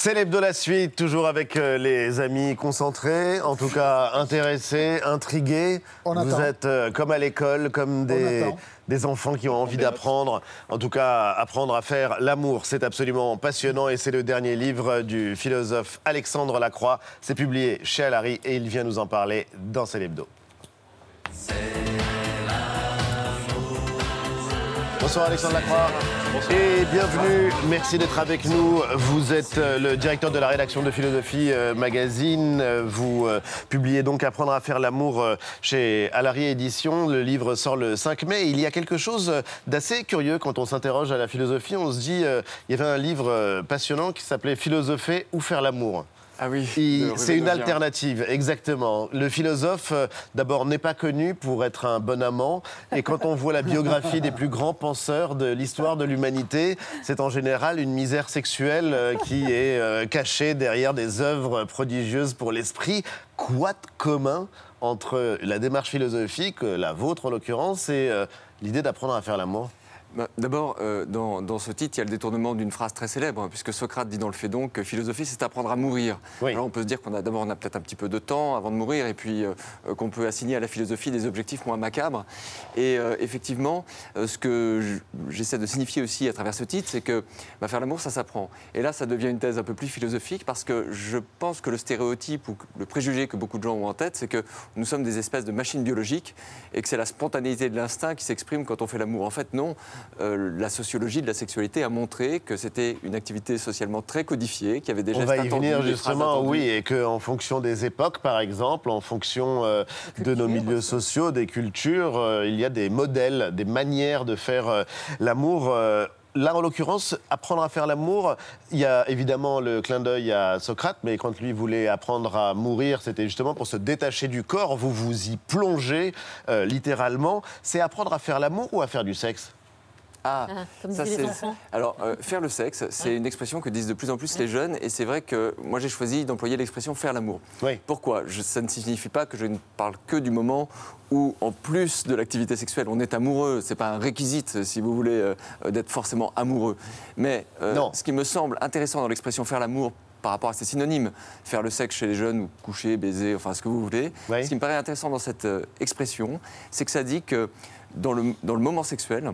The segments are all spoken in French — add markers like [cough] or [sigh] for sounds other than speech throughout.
C'est l'hebdo la suite, toujours avec euh, les amis concentrés, en tout cas intéressés, intrigués. On Vous attend. êtes euh, comme à l'école, comme des, des enfants qui ont envie d'apprendre. En tout cas, apprendre à faire l'amour, c'est absolument passionnant et c'est le dernier livre du philosophe Alexandre Lacroix. C'est publié chez Alary et il vient nous en parler dans C'est Bonsoir Alexandre Lacroix. Et bienvenue, merci d'être avec nous. Vous êtes euh, le directeur de la rédaction de Philosophie euh, Magazine. Vous euh, publiez donc Apprendre à faire l'amour chez Alary Édition. Le livre sort le 5 mai. Il y a quelque chose d'assez curieux quand on s'interroge à la philosophie. On se dit, il y avait un livre passionnant qui s'appelait Philosopher ou faire l'amour. Ah oui. C'est une alternative, exactement. Le philosophe, euh, d'abord, n'est pas connu pour être un bon amant. Et quand on voit la biographie des plus grands penseurs de l'histoire de l'humanité, c'est en général une misère sexuelle euh, qui est euh, cachée derrière des œuvres prodigieuses pour l'esprit. Quoi de commun entre la démarche philosophique, la vôtre en l'occurrence, et l'idée d'apprendre à faire l'amour? Bah, D'abord, euh, dans, dans ce titre, il y a le détournement d'une phrase très célèbre, puisque Socrate dit dans le Phédon que philosophie, c'est apprendre à mourir. Oui. Alors on peut se dire qu'on a d'abord on a peut-être un petit peu de temps avant de mourir, et puis euh, euh, qu'on peut assigner à la philosophie des objectifs moins macabres. Et euh, effectivement, ce que j'essaie de signifier aussi à travers ce titre, c'est que bah, faire l'amour, ça s'apprend. Et là, ça devient une thèse un peu plus philosophique, parce que je pense que le stéréotype ou le préjugé que beaucoup de gens ont en tête, c'est que nous sommes des espèces de machines biologiques, et que c'est la spontanéité de l'instinct qui s'exprime quand on fait l'amour. En fait, non. Euh, la sociologie de la sexualité a montré que c'était une activité socialement très codifiée, qui avait des On va y venir justement, oui, et qu'en fonction des époques, par exemple, en fonction euh, de nos milieux sociaux, des cultures, euh, il y a des modèles, des manières de faire euh, l'amour. euh, Là, en l'occurrence, apprendre à faire l'amour, il y a évidemment le clin d'œil à Socrate, mais quand lui voulait apprendre à mourir, c'était justement pour se détacher du corps. Vous vous y plongez euh, littéralement. C'est apprendre à faire l'amour ou à faire du sexe? Ah, Ah, comme ça, c'est-. Alors, euh, faire le sexe, c'est une expression que disent de plus en plus les jeunes, et c'est vrai que moi j'ai choisi d'employer l'expression faire l'amour. Oui. Pourquoi? Je- Ça ne signifie pas que je ne parle que du moment où, en plus de l'activité sexuelle, on est amoureux. C'est pas un réquisite, si vous voulez, euh, euh, d'être forcément amoureux. Mais euh, Non. ce qui me semble intéressant dans l'expression faire l'amour par rapport à ses synonymes, faire le sexe chez les jeunes ou coucher, baiser, enfin ce que vous voulez. Oui. Ce qui me paraît intéressant dans cette expression, c'est que ça dit que dans le, dans le moment sexuel,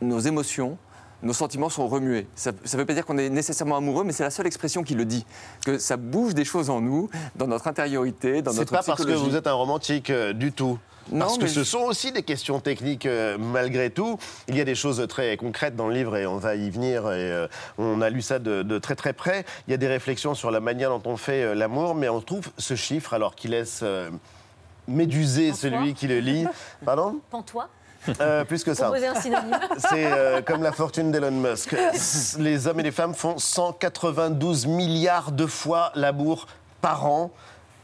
nos émotions, nos sentiments sont remués. Ça ne veut pas dire qu'on est nécessairement amoureux, mais c'est la seule expression qui le dit. Que ça bouge des choses en nous, dans notre intériorité, dans C'est notre pas parce que psychologie. vous êtes un romantique euh, du tout. Non, Parce que mais ce sont aussi des questions techniques euh, malgré tout. Il y a des choses très concrètes dans le livre et on va y venir. Et, euh, on a lu ça de, de très très près. Il y a des réflexions sur la manière dont on fait euh, l'amour, mais on trouve ce chiffre alors qui laisse euh, méduser celui qui le lit. [laughs] Pardon? Pantois, Euh, Plus que ça. proposer un synonyme. [laughs] C'est euh, comme la fortune d'Elon Musk. [laughs] Les hommes et les femmes font 192 milliards de fois l'amour par an.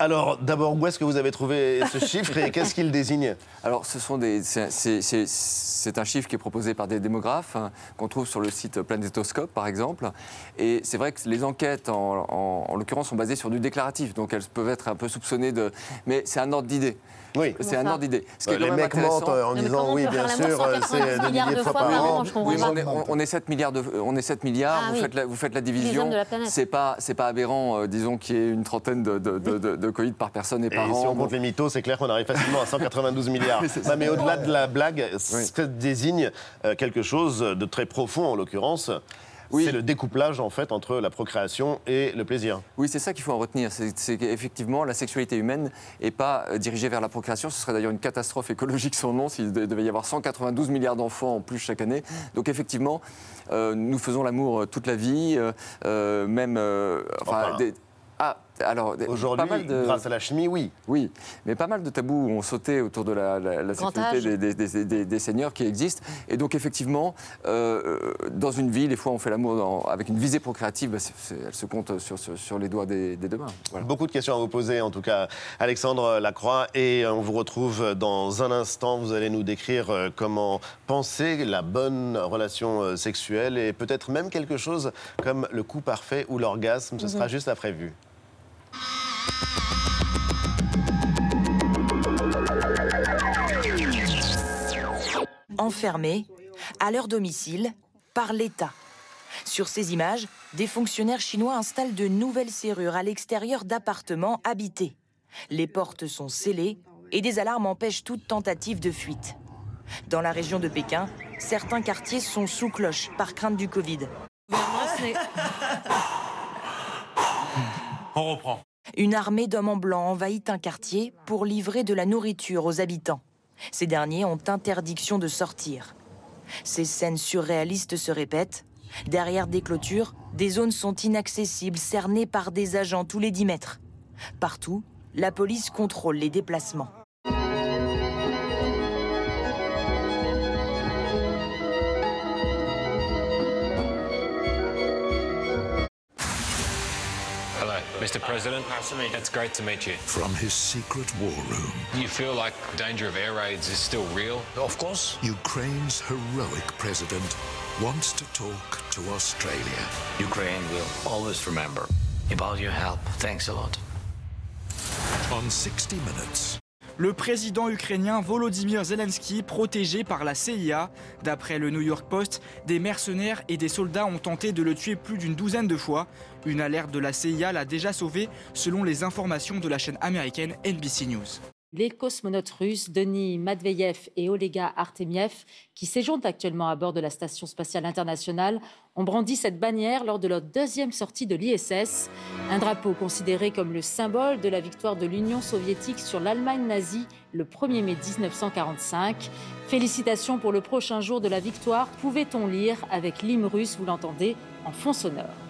Alors, d'abord, où est-ce que vous avez trouvé ce chiffre et qu'est-ce qu'il désigne? Alors, ce sont des, c'est, un chiffre qui est proposé par des démographes hein, qu'on trouve sur le site Planétoscope, par exemple. Et c'est vrai que les enquêtes, en, en- en l'occurrence, sont basées sur du déclaratif, donc elles peuvent être un peu soupçonnées de. Mais c'est un ordre d'idée. Oui. C'est un ordre d'idée. Ce qui est les quand même mecs intéressant- mentent euh, en disant oui, bien sûr, euh, 190 c'est des milliards milliers de fois par an. Oui, mais on est, on- on est 7 milliards de, on est 7 milliards. Ah vous, oui. faites la, vous faites la hommes division. C'est pas, c'est pas aberrant, euh, disons, qu'il y ait une trentaine de, de, de, de- de coïts par personne et Et par si an. on compte les mythos, c'est clair qu'on arrive facilement à 192 milliards. [laughs] Mais au-delà de la blague, ça désigne euh, quelque chose de très profond en l'occurrence. Oui. C'est le découplage en fait entre la procréation et le plaisir. Oui, c'est ça qu'il faut en retenir. C'est qu'effectivement, la sexualité humaine n'est pas euh, dirigée vers la procréation. Ce serait d'ailleurs une catastrophe écologique sans nom s'il de- devait y avoir 192 milliards d'enfants en plus chaque année. Donc effectivement, euh, nous faisons l'amour euh, toute la vie, euh, même... euh, enfin, Enfin, des- alors, Aujourd'hui, de- grâce à la chimie, oui. Oui, mais pas mal de tabous ont sauté autour de la, la- âge. des, des- des- des- des seigneurs qui existent. Et donc, effectivement, euh, euh, dans une vie, des fois, on fait l'amour avec une visée procréative. bah, elle se compte sur, sur- sur les doigts des, des deux mains. Voilà. Beaucoup de questions à vous poser, en tout cas, Alexandre Lacroix. Et on vous retrouve dans un instant. Vous allez nous décrire euh, comment penser la bonne relation euh, sexuelle et peut-être même quelque chose comme le coup parfait ou l'orgasme. Ce sera juste après vue. Enfermés à leur domicile par l'État. Sur ces images, des fonctionnaires chinois installent de nouvelles serrures à l'extérieur d'appartements habités. Les portes sont scellées et des alarmes empêchent toute tentative de fuite. Dans la région de Pékin, certains quartiers sont sous cloche par crainte du Covid. On reprend. Une armée d'hommes en blanc envahit un quartier pour livrer de la nourriture aux habitants. Ces derniers ont interdiction de sortir. Ces scènes surréalistes se répètent. Derrière des clôtures, des zones sont inaccessibles, cernées par des agents tous les 10 mètres. Partout, la police contrôle les déplacements. Mr. President. Nice to meet you. It's great to meet you. From his secret war room, You feel like danger of air raids is still real? Of course. Ukraine's heroic president wants to talk to Australia. Ukraine will always remember about your help. Thanks a lot. On 60 Minutes, Le président ukrainien Volodymyr Zelensky protégé par la CIA. D'après le New York Post, des mercenaires et des soldats ont tenté de le tuer plus d'une douzaine de fois. Une alerte de la CIA l'a déjà sauvé, selon les informations de la chaîne américaine NBC News. Les cosmonautes russes Denis Matveyev et Olega Artemiev, qui séjournent actuellement à bord de la Station spatiale internationale, ont brandi cette bannière lors de leur deuxième sortie de l'ISS, un drapeau considéré comme le symbole de la victoire de l'Union soviétique sur l'Allemagne nazie le 1er mai 1945. Félicitations pour le prochain jour de la victoire, pouvait-on lire avec l'hymne russe, vous l'entendez, en fond sonore.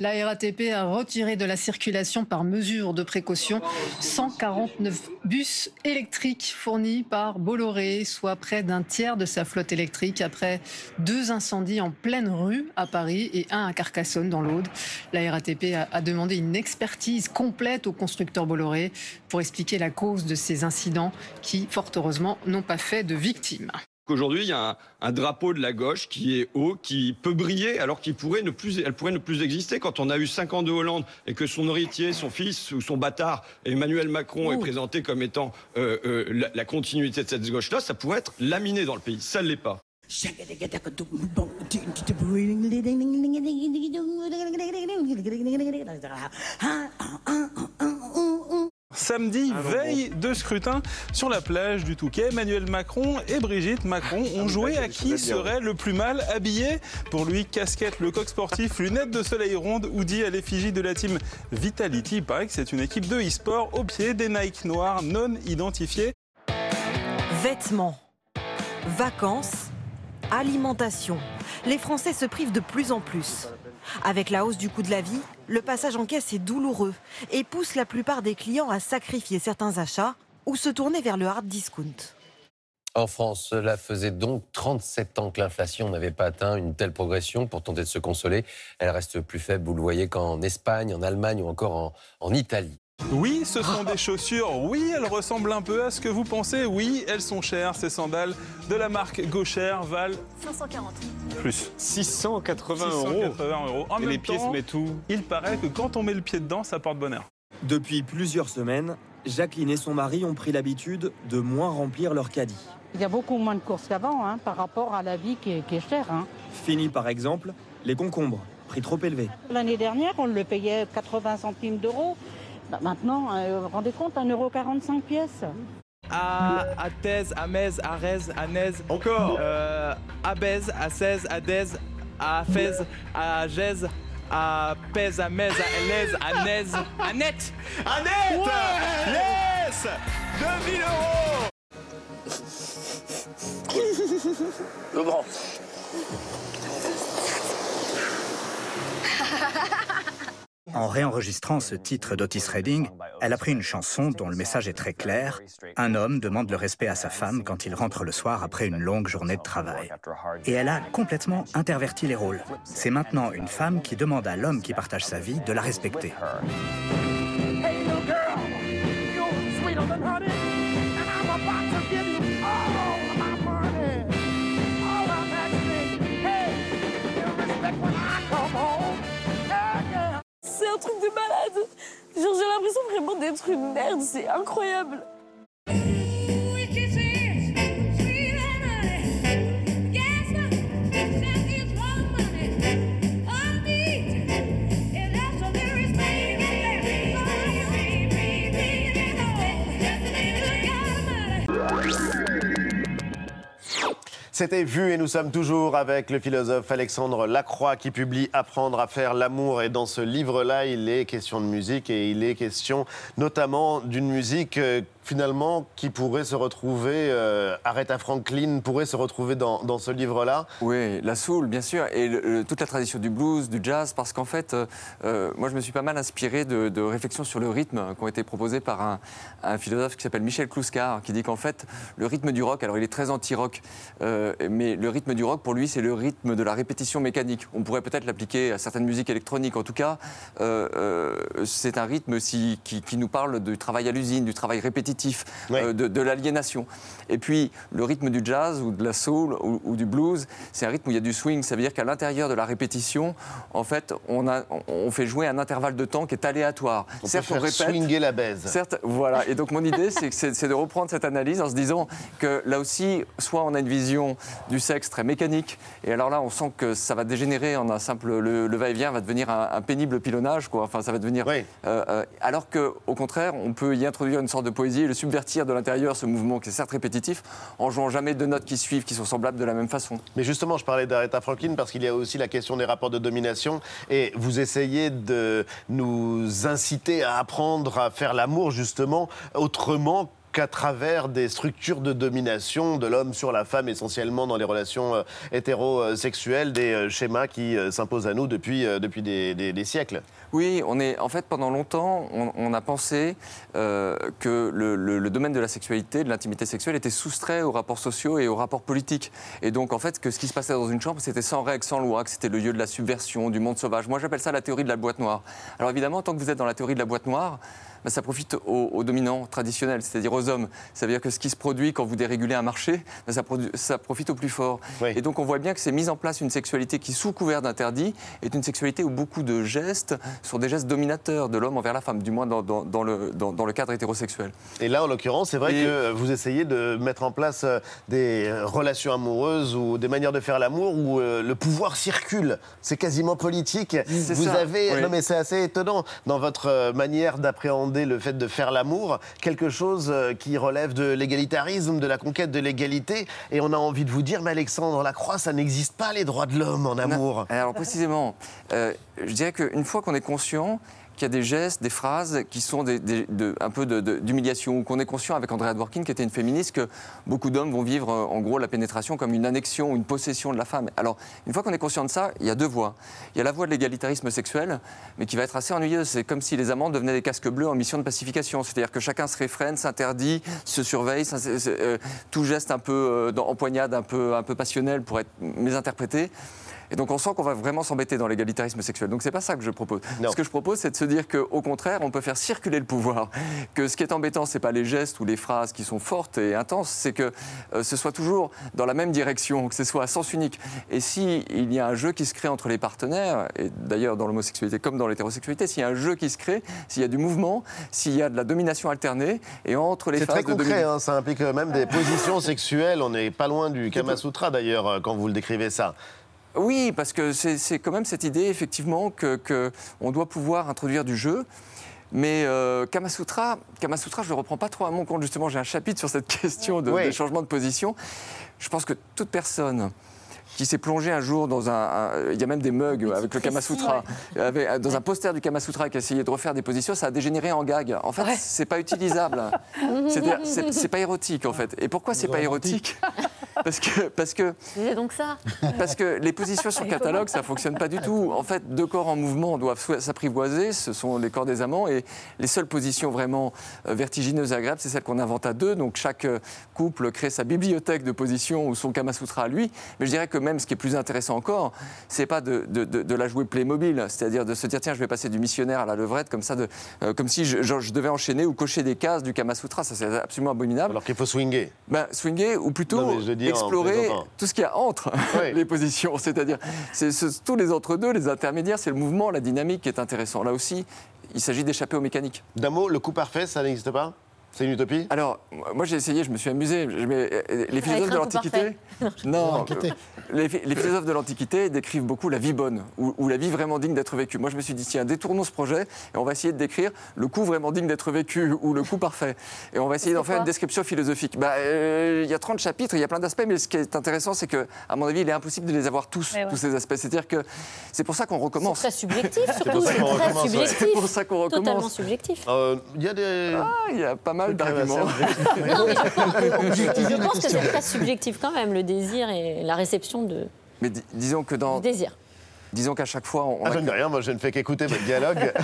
La RATP a retiré de la circulation par mesure de précaution 149 bus électriques fournis par Bolloré, soit près d'un tiers de sa flotte électrique, après deux incendies en pleine rue à Paris et un à Carcassonne dans l'Aude. La RATP a, demandé une expertise complète au constructeur Bolloré pour expliquer la cause de ces incidents qui, fort heureusement, n'ont pas fait de victimes. Aujourd'hui, il y a un, un drapeau de la gauche qui est haut, qui peut briller, alors qu'il pourrait ne plus, elle pourrait ne plus exister. Quand on a eu cinq ans de Hollande et que son héritier, son fils ou son bâtard, Emmanuel Macron, est présenté comme étant euh, euh, la, la continuité de cette gauche-là, ça pourrait être laminé dans le pays. Ça ne l'est pas. Samedi, veille de scrutin sur la plage du Touquet, Emmanuel Macron et Brigitte Macron ont joué à qui serait le plus mal habillé? Pour lui, casquette, le coq sportif, lunettes de soleil ronde, hoodie à l'effigie de la team Vitality. Il paraît que c'est une équipe de e-sport au pied des Nike noirs non identifiés. Vêtements, vacances, alimentation. Les Français se privent de plus en plus. Avec la hausse du coût de la vie, le passage en caisse est douloureux et pousse la plupart des clients à sacrifier certains achats ou se tourner vers le hard discount. En France, cela faisait donc 37 ans que l'inflation n'avait pas atteint une telle progression. Pour tenter de se consoler, elle reste plus faible, vous le voyez, qu'en Espagne, en Allemagne ou encore en, Italie. Oui, ce sont des chaussures. Oui, elles ressemblent un peu à ce que vous pensez. Oui, elles sont chères. Ces sandales de la marque Gauchère valent 540. plus. 680 euros. 680 euros. En Et même les pieds temps, se mettent où Il paraît que quand on met le pied dedans, ça porte bonheur. Depuis plusieurs semaines, Jacqueline et son mari ont pris l'habitude de moins remplir leur caddie. Il y a beaucoup moins de courses qu'avant hein, par rapport à la vie qui est, qui est chère. hein. Fini par exemple les concombres, prix trop élevé. L'année dernière, on le payait 80 centimes d'euros. Bah, maintenant, euh, vous vous rendez compte, 1,45€ pièce. à Athèse, à Metz, à Rez, à Nez. Encore À Bèze, à 16, à Dez, à Fès, à Gèze, à Pèse, à Metz, à Lez, à Nez, à Net À Net Yes 2000 euros Le grand. [laughs] En réenregistrant ce titre d'Otis Redding, elle a pris une chanson dont le message est très clair. Un homme demande le respect à sa femme quand il rentre le soir après une longue journée de travail. Et elle a complètement interverti les rôles. C'est maintenant une femme qui demande à l'homme qui partage sa vie de la respecter. Un truc de malade. Genre, j'ai l'impression vraiment d'être une merde, c'est incroyable. C'était vu et nous sommes toujours avec le philosophe Alexandre Lacroix qui publie Apprendre à faire l'amour. Et dans ce livre-là, il est question de musique et il est question notamment d'une musique euh, finalement qui pourrait se retrouver, euh, Aretha Franklin pourrait se retrouver dans, ce livre-là. Oui, la soul, bien sûr, et toute la tradition du blues, du jazz, parce qu'en fait, euh, euh, moi je me suis pas mal inspiré de, réflexions sur le rythme qui ont été proposées par un, philosophe qui s'appelle Michel Kluskar, qui dit qu'en fait, le rythme du rock, alors il est très anti-rock, euh, mais le rythme du rock, pour lui, c'est le rythme de la répétition mécanique. On pourrait peut-être l'appliquer à certaines musiques électroniques. En tout cas, euh, euh, c'est un rythme qui nous parle du travail à l'usine, du travail répétitif, euh, de, de l'aliénation. Et puis, le rythme du jazz ou de la soul ou, ou du blues, c'est un rythme où il y a du swing. Ça veut dire qu'à l'intérieur de la répétition, en fait, on, a, on fait jouer un intervalle de temps qui est aléatoire. On peut faire swinguer la baise. Certes, voilà. Et donc mon idée, c'est de reprendre cette analyse en se disant que là aussi, soit on a une vision du sexe très mécanique, et alors là, on sent que ça va dégénérer en un simple le, le va-et-vient va devenir un, un pénible pilonnage, quoi. Enfin, ça va devenir. euh, euh, alors que, au contraire, on peut y introduire une sorte de poésie le subvertir de l'intérieur, ce mouvement qui est certes répétitif, en jouant jamais deux notes qui suivent, qui sont semblables de la même façon. Mais justement, je parlais d'Aretha Franklin parce qu'il y a aussi la question des rapports de domination et vous essayez de nous inciter à apprendre à faire l'amour justement autrement qu'à travers des structures de domination de l'homme sur la femme, essentiellement dans les relations euh, hétérosexuelles, des euh, schémas qui euh, s'imposent à nous depuis, depuis des, siècles. Oui, on est en fait pendant longtemps, on, a pensé que le domaine de la sexualité, de l'intimité sexuelle, était soustrait aux rapports sociaux et aux rapports politiques. Et donc en fait, que ce qui se passait dans une chambre, c'était sans règles, sans loi, que c'était le lieu de la subversion, du monde sauvage. Moi, j'appelle ça la théorie de la boîte noire. Alors évidemment, tant que vous êtes dans la théorie de la boîte noire, bah, ça profite aux, aux dominants traditionnels, c'est-à-dire aux hommes. Ça veut dire que ce qui se produit quand vous dérégulez un marché, bah, ça, produ- ça profite aux plus forts. Et donc on voit bien que c'est mis en place une sexualité qui, sous couvert d'interdit, est une sexualité où beaucoup de gestes sont des gestes dominateurs de l'homme envers la femme, du moins dans, dans- dans le, dans- dans le cadre hétérosexuel. Et là, en l'occurrence, c'est vrai Et- que vous essayez de mettre en place euh, des relations amoureuses ou des manières de faire l'amour où euh, le pouvoir circule. C'est quasiment politique. C'est Vous ça, avez, oui. non mais c'est assez étonnant dans votre euh, manière d'appréhender le fait de faire l'amour, quelque chose euh, qui relève de l'égalitarisme, de la conquête de l'égalité. Et on a envie de vous dire, mais Alexandre Lacroix, ça n'existe pas les droits de l'homme en amour. Alors précisément, euh, je dirais qu'une fois qu'on est conscient qu'il y a des gestes, des phrases qui sont un peu d'humiliation, ou qu'on est conscient avec Andrea Dworkin, qui était une féministe, que beaucoup d'hommes vont vivre euh, en gros la pénétration comme une annexion une possession de la femme. Alors, une fois qu'on est conscient de ça, il y a deux voies. Il y a la voie de l'égalitarisme sexuel, mais qui va être assez ennuyeuse. C'est comme si les amants devenaient des casques bleus en mission de pacification. C'est-à-dire que chacun se réfrène, s'interdit, se surveille, c'est, euh, tout geste un peu euh, en poignade, un peu, un peu passionnel pour être mésinterprété. Et donc on sent qu'on va vraiment s'embêter dans l'égalitarisme sexuel. Donc c'est pas ça que je propose. Ce que je propose, c'est de se dire qu'au contraire, on peut faire circuler le pouvoir. Que ce qui est embêtant, c'est pas les gestes ou les phrases qui sont fortes et intenses, c'est que euh, ce soit toujours dans la même direction, que ce soit à sens unique. Et si il y a un jeu qui se crée entre les partenaires, et d'ailleurs dans l'homosexualité comme dans l'hétérosexualité, s'il y a un jeu qui se crée, s'il y a du mouvement, s'il y a de la domination alternée, et entre les C'est phases très de concret, domination. hein, ça implique même des positions sexuelles. On n'est pas loin du Kama Sutra d'ailleurs euh, quand vous le décrivez ça. Oui, parce que c'est quand même cette idée, effectivement, que, que on doit pouvoir introduire du jeu. Mais euh, Kama Sutra, Kama Sutra, je ne le reprends pas trop à mon compte. Justement, j'ai un chapitre sur cette [laughs] question de, Oui. des changements de position. Je pense que toute personne qui s'est plongée un jour dans un, Il y a même des mugs avec le Kama Sutra, avec- euh, dans un poster du Kama Sutra qui a essayé de refaire des positions, ça a dégénéré en gag. En fait, c'est pas utilisable. [laughs] C'est pas érotique, en fait. Et pourquoi c'est pas érotique? [laughs] parce que, parce que C'est donc ça. parce que les positions sur catalogue, ça fonctionne pas du tout. En fait, deux corps en mouvement doivent s'apprivoiser, ce sont les corps des amants, et les seules positions vraiment euh, vertigineuses et agréables, c'est celles qu'on invente à deux. Donc chaque euh, couple crée sa bibliothèque de positions ou son Kama Sutra à lui. Mais je dirais que même ce qui est plus intéressant encore, c'est pas de, de- de- de la jouer Playmobil, c'est-à-dire de se dire tiens, je vais passer du missionnaire à la levrette comme ça, de, euh, comme si je, je- je devais enchaîner ou cocher des cases du Kama Sutra. Ça, c'est absolument abominable. Alors qu'il faut swinger. Ben, swinger ou plutôt Non, mais je veux explorer tout ce qu'il y a entre [laughs] les positions. [laughs] C'est-à-dire, c'est ce- tous les entre-deux, les intermédiaires, c'est le mouvement, la dynamique qui est intéressant. Là aussi, il s'agit d'échapper aux mécaniques. D'un mot, le coup parfait, ça n'existe pas? C'est une utopie? Alors, moi j'ai essayé, je me suis amusé. Je mets- euh, les philosophes de l'Antiquité. [laughs] Non, Inquiété. les, les philosophes de l'Antiquité décrivent beaucoup la vie bonne, ou, ou la vie vraiment digne d'être vécue. Moi je me suis dit, tiens, détournons ce projet et on va essayer de décrire le coup vraiment digne d'être vécu, ou le coup parfait. Et on va essayer d'en faire une description philosophique. Bah, euh, Il y a 30 chapitres, il y a plein d'aspects, mais ce qui est intéressant, c'est que, à mon avis, il est impossible de les avoir tous, Ouais, tous ces aspects. C'est-à-dire que c'est pour ça qu'on recommence. C'est très subjectif, [laughs] pour surtout. ça C'est qu'on très recommence, ouais. subjectif. C'est pour ça qu'on recommence. Totalement subjectif. Euh, Il y a des. Ah, il y a pas mal d'arguments. [laughs] je pense, que c'est très subjectif quand même, le désir et la réception de, Mais di- disons que dans, du désir. disons qu'à chaque fois, on, Ah, a je ne dis rien, moi je ne fais qu'écouter votre dialogue. [laughs]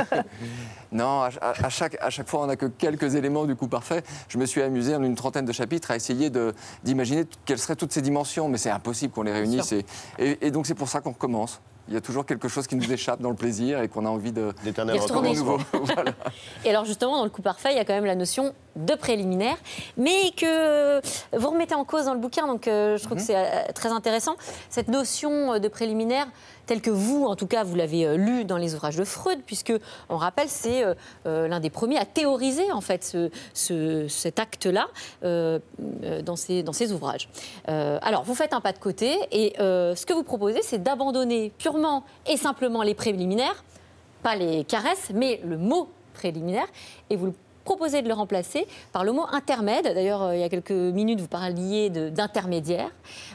Non, à, à- à chaque, à chaque fois, on n'a que quelques éléments du coup parfait. Je me suis amusé en une trentaine de chapitres à essayer d'imaginer quelles seraient toutes ces dimensions, mais c'est impossible qu'on les réunisse. Et, et- et donc, c'est pour ça qu'on recommence. Il y a toujours quelque chose qui nous échappe dans le plaisir et qu'on a envie de D'éternel retourner. nouveau. [laughs] Voilà. Et alors justement, dans le coup parfait, il y a quand même la notion de préliminaire, mais que vous remettez en cause dans le bouquin, donc euh, je trouve que c'est euh, très intéressant. Cette notion euh, de préliminaire, telle que vous, en tout cas, vous l'avez euh, lu dans les ouvrages de Freud, puisque, on rappelle, c'est euh, euh, l'un des premiers à théoriser, en fait, ce- ce- cet acte-là dans, ses, ouvrages. Alors, vous faites un pas de côté, et ce que vous proposez, c'est d'abandonner purement et simplement les préliminaires, pas les caresses, mais le mot préliminaire, et vous le proposez de le remplacer par le mot intermède. D'ailleurs, euh, il y a quelques minutes, vous parliez d'intermédiaire.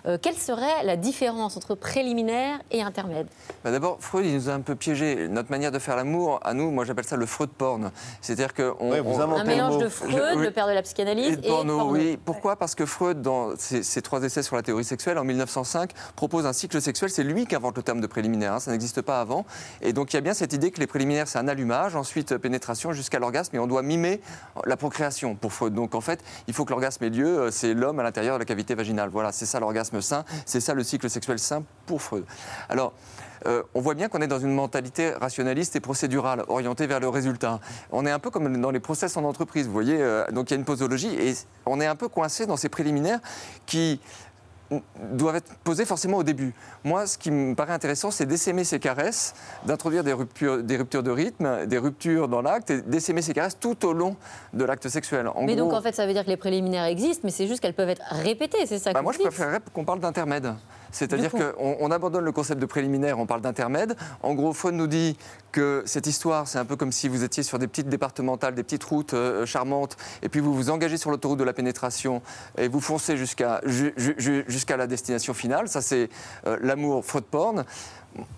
Euh, quelle serait la différence entre préliminaire et intermède? Bah, D'abord, Freud, il nous a un peu piégé. Notre manière de faire l'amour, à nous, moi j'appelle ça le Freud porn. C'est-à-dire que on, Ouais, vous on- inventez Un le mélange mot. de Freud, Je- oui. le père de la psychanalyse, Et de porno, porno. oui. Pourquoi? Parce que Freud, dans ses, ses trois essais sur la théorie sexuelle, en 1905, propose un cycle sexuel. C'est lui qui invente le terme de préliminaire. hein, ça n'existe pas avant. Et donc il y a bien cette idée que les préliminaires, c'est un allumage, ensuite euh, pénétration jusqu'à l'orgasme, et on doit mimer la procréation pour Freud. Donc en fait, il faut que l'orgasme ait lieu. euh, C'est l'homme à l'intérieur de la cavité vaginale. Voilà, c'est ça l'orgasme sain. C'est ça le cycle sexuel sain pour Freud. Alors. euh, on voit bien qu'on est dans une mentalité rationaliste et procédurale, orientée vers le résultat. On est un peu comme dans les process en entreprise, vous voyez. euh, donc il y a une posologie et on est un peu coincé dans ces préliminaires qui doivent être posés forcément au début. Moi, ce qui me paraît intéressant, c'est d'essaimer ces caresses, d'introduire des ruptures, des ruptures de rythme, des ruptures dans l'acte, et d'essaimer ces caresses tout au long de l'acte sexuel. En Mais donc, en fait, ça veut dire que les préliminaires existent, mais c'est juste qu'elles peuvent être répétées, c'est ça bah, que moi, vous je dites? préférerais qu'on parle d'intermède. C'est-à-dire qu'on on abandonne le concept de préliminaire, on parle d'intermède. En gros, Freud nous dit que cette histoire, c'est un peu comme si vous étiez sur des petites départementales, des petites routes euh, charmantes, et puis vous vous engagez sur l'autoroute de la pénétration et vous foncez jusqu'à ju- ju- ju- jusqu'à la destination finale. Ça, c'est euh, l'amour Freud-porn.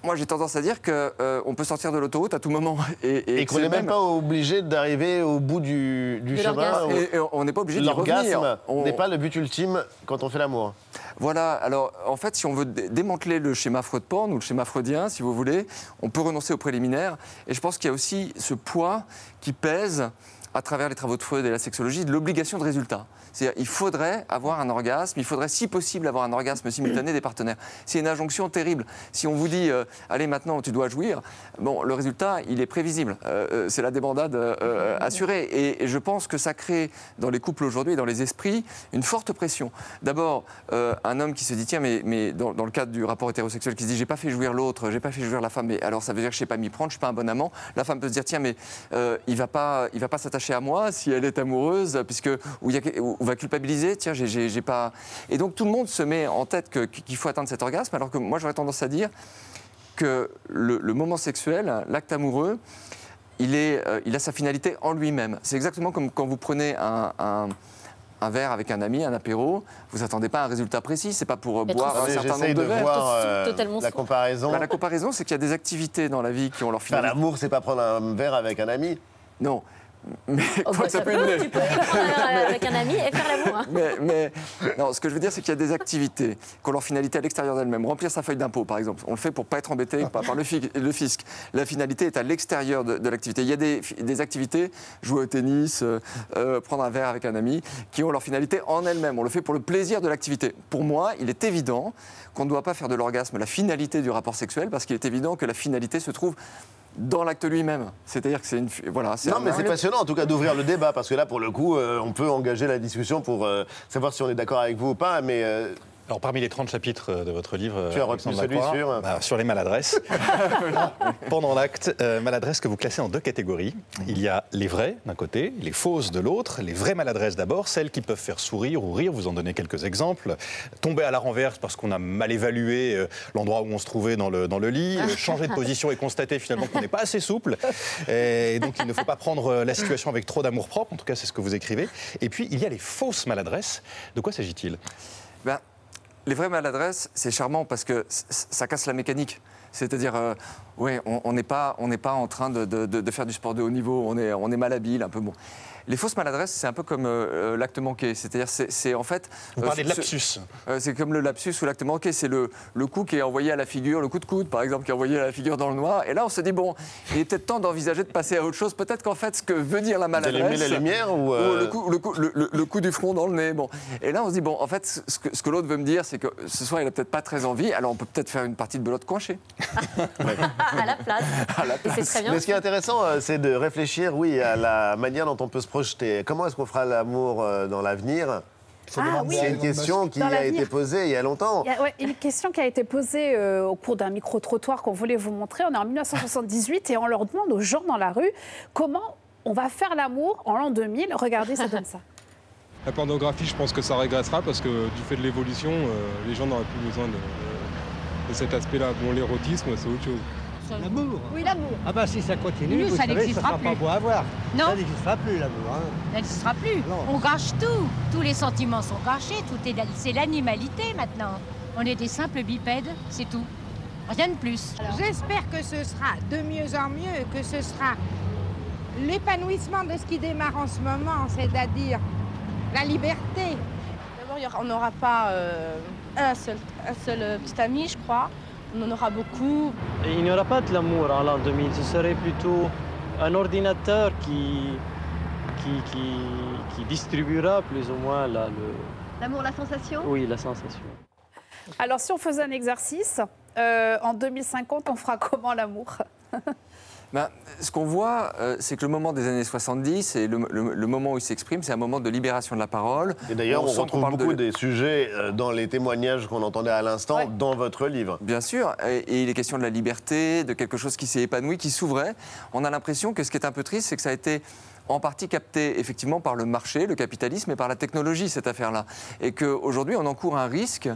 Moi, j'ai tendance à dire qu'on peut sortir de l'autoroute à tout moment. [laughs] Et, Et qu'on n'est même pas obligé d'arriver au bout du, du De chemin. Et- et on n'est pas obligé d'y revenir. L'orgasme On- n'est pas le but ultime quand on fait l'amour. Voilà, alors en fait, si on veut dé- démanteler le schéma Freud-porn ou le schéma freudien, si vous voulez, on peut renoncer aux préliminaires. Et je pense qu'il y a aussi ce poids qui pèse à travers les travaux de Freud et la sexologie de l'obligation de résultat. C'est-à-dire il faudrait avoir un orgasme, il faudrait si possible avoir un orgasme simultané des partenaires. C'est une injonction terrible. Si on vous dit euh, allez maintenant tu dois jouir, bon le résultat il est prévisible. Euh, euh, c'est la débandade assurée. Et, je pense que ça crée dans les couples aujourd'hui dans les esprits une forte pression. D'abord un homme qui se dit tiens mais, dans, le cadre du rapport hétérosexuel qui se dit j'ai pas fait jouir l'autre, j'ai pas fait jouir la femme, mais alors ça veut dire que je sais pas m'y prendre, je suis pas un bon amant. La femme peut se dire tiens mais il va il va pas s'attacher à moi si elle est amoureuse puisque y a, ou va culpabiliser tiens j'ai- pas et donc tout le monde se met en tête qu'il faut atteindre cet orgasme alors que moi j'aurais tendance à dire que le, le moment sexuel, l'acte amoureux, il, est, euh, il a sa finalité en lui-même. C'est exactement comme quand vous prenez un, un- un verre avec un ami, un apéro, vous n'attendez pas un résultat précis, c'est pas pour euh, boire un certain nombre de de verres. voir euh, Totalement la comparaison. Bah, la comparaison, c'est qu'il y a des activités dans la vie qui ont leur finalité. l'amour, c'est pas prendre un verre avec un ami. Non. Mais Oh, quoi bah, que ça ça peut peut, amener. tu peux [laughs] faire avec un ami et faire l'amour. hein. mais, mais- non, ce que je veux dire, c'est qu'il y a des activités qui ont leur finalité à l'extérieur d'elles-mêmes. Remplir sa feuille d'impôt, par exemple, on le fait pour pas être embêté par, par le, fi- le fisc. La finalité est à l'extérieur de, de l'activité. Il y a des activités, jouer au tennis, euh, euh, prendre un verre avec un ami, qui ont leur finalité en elles-mêmes. On le fait pour le plaisir de l'activité. Pour moi, il est évident qu'on ne doit pas faire de l'orgasme la finalité du rapport sexuel, parce qu'il est évident que la finalité se trouve dans l'acte lui-même. C'est-à-dire que c'est une. Voilà, Non, un- mais c'est passionnant en tout cas d'ouvrir le débat parce que là, pour le coup, euh, on peut engager la discussion pour euh, savoir si on est d'accord avec vous ou pas. Mais euh, Alors, parmi les 30 chapitres euh, de votre livre, Tu as euh, retenu celui Lacroix, sur bah, sur les maladresses. [laughs] Pendant l'acte, euh, maladresses que vous classez en deux catégories. Il y a les vraies d'un côté, les fausses de l'autre. Les vraies maladresses d'abord, celles qui peuvent faire sourire ou rire. Vous en donnez quelques exemples. Tomber à la renverse parce qu'on a mal évalué euh, l'endroit où on se trouvait dans le, dans le lit. Euh, changer de position et constater finalement qu'on n'est pas assez souple. Et donc il ne faut pas prendre la situation avec trop d'amour propre. En tout cas, c'est ce que vous écrivez. Et puis il y a les fausses maladresses. De quoi s'agit-il? Ben, les vraies maladresses, c'est charmant parce que ça casse la mécanique. C'est-à-dire, euh, on n'est pas, pas en train de, de- faire du sport de haut niveau, on est, on est un peu bon. Les fausses maladresses, c'est un peu comme euh, euh, l'acte manqué. C'est-à-dire, c'est en fait. Vous euh, parlez de ce- lapsus. euh, c'est comme le lapsus ou l'acte manqué. C'est le, le coup qui est envoyé à la figure, le coup de coude, par exemple, qui est envoyé à la figure dans le noir. Et là, on se dit, bon, il est peut-être temps d'envisager de passer à autre chose. Peut-être qu'en fait, ce que veut dire la maladresse. La lumière ou, euh, le, coup, le, coup, le- le- le coup du front dans le nez. Bon. Et là, on se dit, bon, en fait, ce que, ce que l'autre veut me dire, c'est que ce soir, il n'a peut-être pas très envie. Alors, on peut peut-être faire une partie de belote coinchée. [laughs] à la place. [laughs] Et c'est très bien. Mais ce qui est intéressant, euh, c'est de réfléchir, oui, à la manière dont on peut se projeter. Comment est-ce qu'on fera l'amour euh, dans l'avenir? Ah oui. C'est une question qui a été posée il y a longtemps. Il y a ouais, une question qui a été posée euh, au cours d'un micro-trottoir qu'on voulait vous montrer. On est en 1978 et on leur demande aux gens dans la rue comment on va faire l'amour en l'an 2000. Regardez, ça donne ça. La pornographie, je pense que ça régressera parce que du fait de l'évolution, euh, les gens n'auraient plus besoin de, de cet aspect-là. Bon, l'érotisme, c'est autre chose. L'amour Oui, l'amour. Ah bah si ça continue, Nous, vous ça savez, n'existera ça sera plus. pas beau à voir. Non. Ça n'existera plus l'amour. Hein. Ça n'existera plus. On gâche tout. Tous les sentiments sont gâchés. Tout est, c'est l'animalité maintenant. On est des simples bipèdes, c'est tout. Rien de plus. J'espère que ce sera de mieux en mieux, que ce sera l'épanouissement de ce qui démarre en ce moment, c'est-à-dire la liberté. D'abord, on n'aura pas euh, un seul, un seul euh, petit ami, je crois. On en aura beaucoup. Et il n'y aura pas de l'amour en l'an 2000, ce serait plutôt un ordinateur qui, qui, qui, qui distribuera plus ou moins la, le, L'amour, la sensation? Oui, la sensation. Alors, si on faisait un exercice, euh, en 2050, on fera [laughs] comment l'amour? Ben, ce qu'on voit, euh, c'est que le moment des années 70 et le, le- le moment où il s'exprime, c'est un moment de libération de la parole. Et d'ailleurs, on, qu'on retrouve de- beaucoup des sujets euh, dans les témoignages qu'on entendait à l'instant dans votre livre. Bien sûr, et, et il est question de la liberté, de quelque chose qui s'est épanoui, qui s'ouvrait. On a l'impression que ce qui est un peu triste, c'est que ça a été en partie capté effectivement par le marché, le capitalisme et par la technologie, cette affaire-là. Et qu'aujourd'hui, on encourt un risque.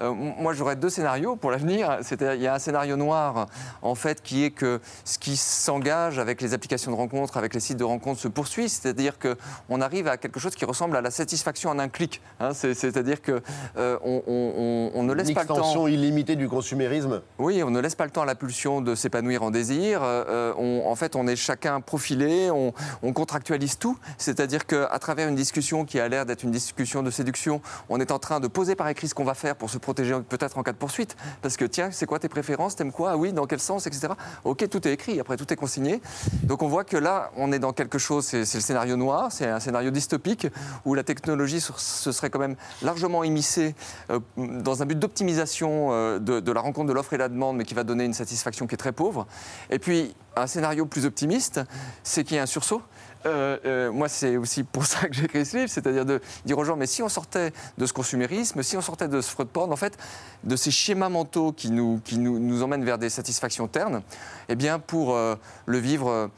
Euh, moi, j'aurais deux scénarios pour l'avenir. [laughs] C'est-à-dire, Il y a un scénario noir, en fait, qui est que ce qui s'engage avec les applications de rencontres, avec les sites de rencontres, se poursuit. C'est-à-dire qu'on arrive à quelque chose qui ressemble à la satisfaction en un clic. hein. C'est- C'est-à-dire qu'on on, on- on ne laisse Une pas le temps. extension illimitée du consumérisme. Oui, on ne laisse pas le temps à la pulsion de s'épanouir en désir. Euh, euh, on- en fait, on est chacun profilé, on, on contractualise tout. C'est-à-dire qu'à travers une discussion qui a l'air d'être une discussion de séduction, on est en train de poser par écrit ce qu'on va faire pour se protéger peut-être en cas de poursuite. Parce que tiens, c'est quoi tes préférences? T'aimes quoi? Ah oui, dans quel sens Etc. Ok, tout est écrit, après tout est consigné. Donc on voit que là, on est dans quelque chose, c'est le scénario noir, c'est un scénario dystopique où la technologie se se serait quand même largement immiscée euh, dans un but d'optimisation euh, de, la rencontre de l'offre et la demande, mais qui va donner une satisfaction qui est très pauvre. Et puis, un scénario plus optimiste, c'est qu'il y a un sursaut. Euh, euh, moi, c'est aussi pour [laughs] ça que j'ai écrit ce livre, c'est-à-dire de dire aux gens, mais si on sortait de ce consumérisme, si on sortait de ce freud porn, en fait, de ces schémas mentaux qui nous, emmènent vers des satisfactions ternes, eh bien, pour euh, le vivre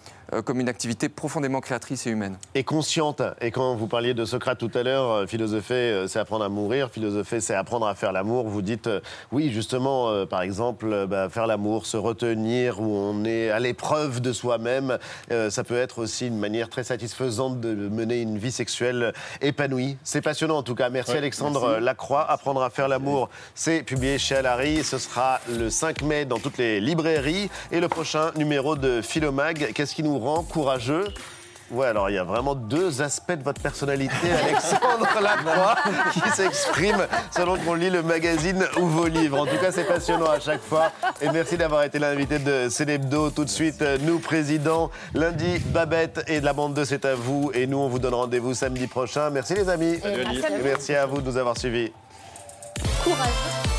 comme une activité profondément créatrice et humaine. Et consciente. Et quand vous parliez de Socrate tout à l'heure, euh, philosopher, euh, c'est apprendre à mourir, philosopher, c'est apprendre à faire l'amour. Vous dites, euh, oui, justement, euh, par exemple, euh, bah, faire l'amour, se retenir, où on est à l'épreuve de soi-même, euh, ça peut être aussi une manière très satisfaisante de mener une vie sexuelle épanouie. C'est passionnant en tout cas. Merci Ouais, Alexandre merci. Lacroix. Apprendre à faire l'amour, c'est publié chez Alary. Ce sera le 5 mai dans toutes les librairies. Et le prochain numéro de Philomag, qu'est-ce qui nous rend courageux Ouais, alors il y a vraiment deux aspects de votre personnalité, [laughs] Alexandre Lacroix, qui s'expriment selon qu'on lit le magazine ou vos livres. En tout cas, c'est passionnant à chaque fois. Et merci d'avoir été l'invité de Célébdo. Tout de suite, nous, président. Lundi, Babette et de la bande 2, c'est à vous. Et nous, on vous donne rendez-vous samedi prochain. Merci les amis. Salut, Oli. Et merci à vous de nous avoir suivis. Courage.